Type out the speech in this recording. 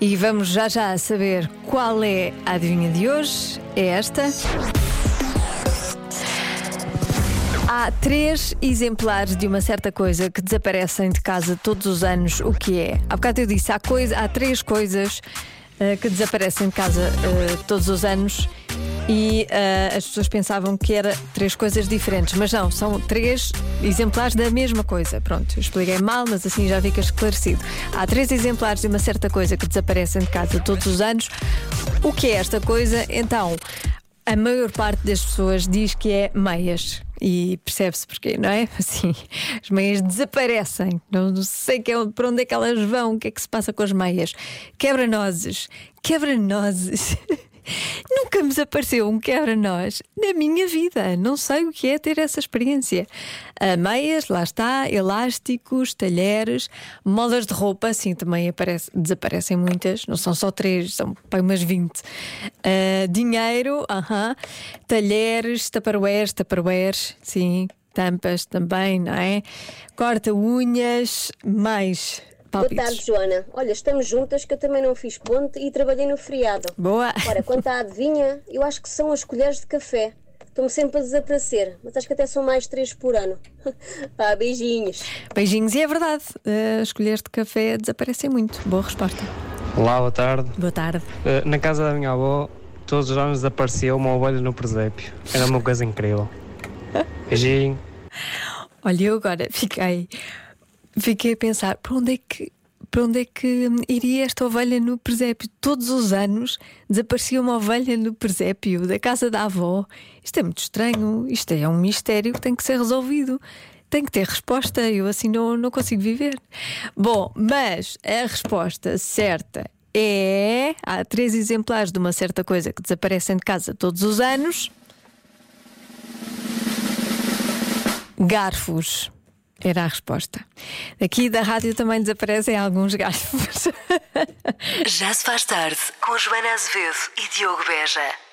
E vamos já já saber qual é a adivinha de hoje. É esta. Há três exemplares de uma certa coisa que desaparecem de casa todos os anos. O que é? Há bocado eu disse, há, coisa, há três coisas uh, que desaparecem de casa uh, todos os anos e uh, as pessoas pensavam que era três coisas diferentes, mas não, são três exemplares da mesma coisa. Pronto, expliquei mal, mas assim já fica esclarecido. Há três exemplares de uma certa coisa que desaparecem de casa todos os anos. O que é esta coisa? Então, a maior parte das pessoas diz que é meias. E percebe-se porquê, não é? Assim, as meias desaparecem. Não sei que é, para onde é que elas vão, o que é que se passa com as meias. Quebra-nozes. Quebra-nozes. Nunca me desapareceu um quebra-nós na minha vida. Não sei o que é ter essa experiência. Meias, lá está, elásticos, talheres, molas de roupa, sim, também aparece, desaparecem muitas, não são só três, são bem umas 20. Uh, ah, dinheiro, uh -huh. talheres, taparoeiros, taparoeiros, sim, tampas também, não é? Corta-unhas, mais Palpites. Boa tarde, Joana. Olha, estamos juntas que eu também não fiz ponte e trabalhei no feriado. Boa! Ora, quanto à adivinha, eu acho que são as colheres de café. Estão-me sempre a desaparecer, mas acho que até são mais três por ano. Pá, beijinhos. Beijinhos, e é verdade, eh, as colheres de café desaparecem muito. Boa resposta. Olá, boa tarde. Boa tarde. Uh, na casa da minha avó, todos os anos aparecia uma ovelha no presépio. Era uma coisa incrível. Beijinho. Olha, eu agora fiquei fiquei a pensar para onde é que para onde é que iria esta ovelha no presépio? Todos os anos desaparecia uma ovelha no presépio da casa da avó. Isto é muito estranho, isto é um mistério que tem que ser resolvido. Tem que ter resposta, eu assim não, não consigo viver. Bom, mas a resposta certa é. Há três exemplares de uma certa coisa que desaparecem de casa todos os anos. Garfos. Era a resposta. Aqui da rádio também desaparecem alguns garfos. Já se faz tarde com Joana Azevedo e Diogo Beja.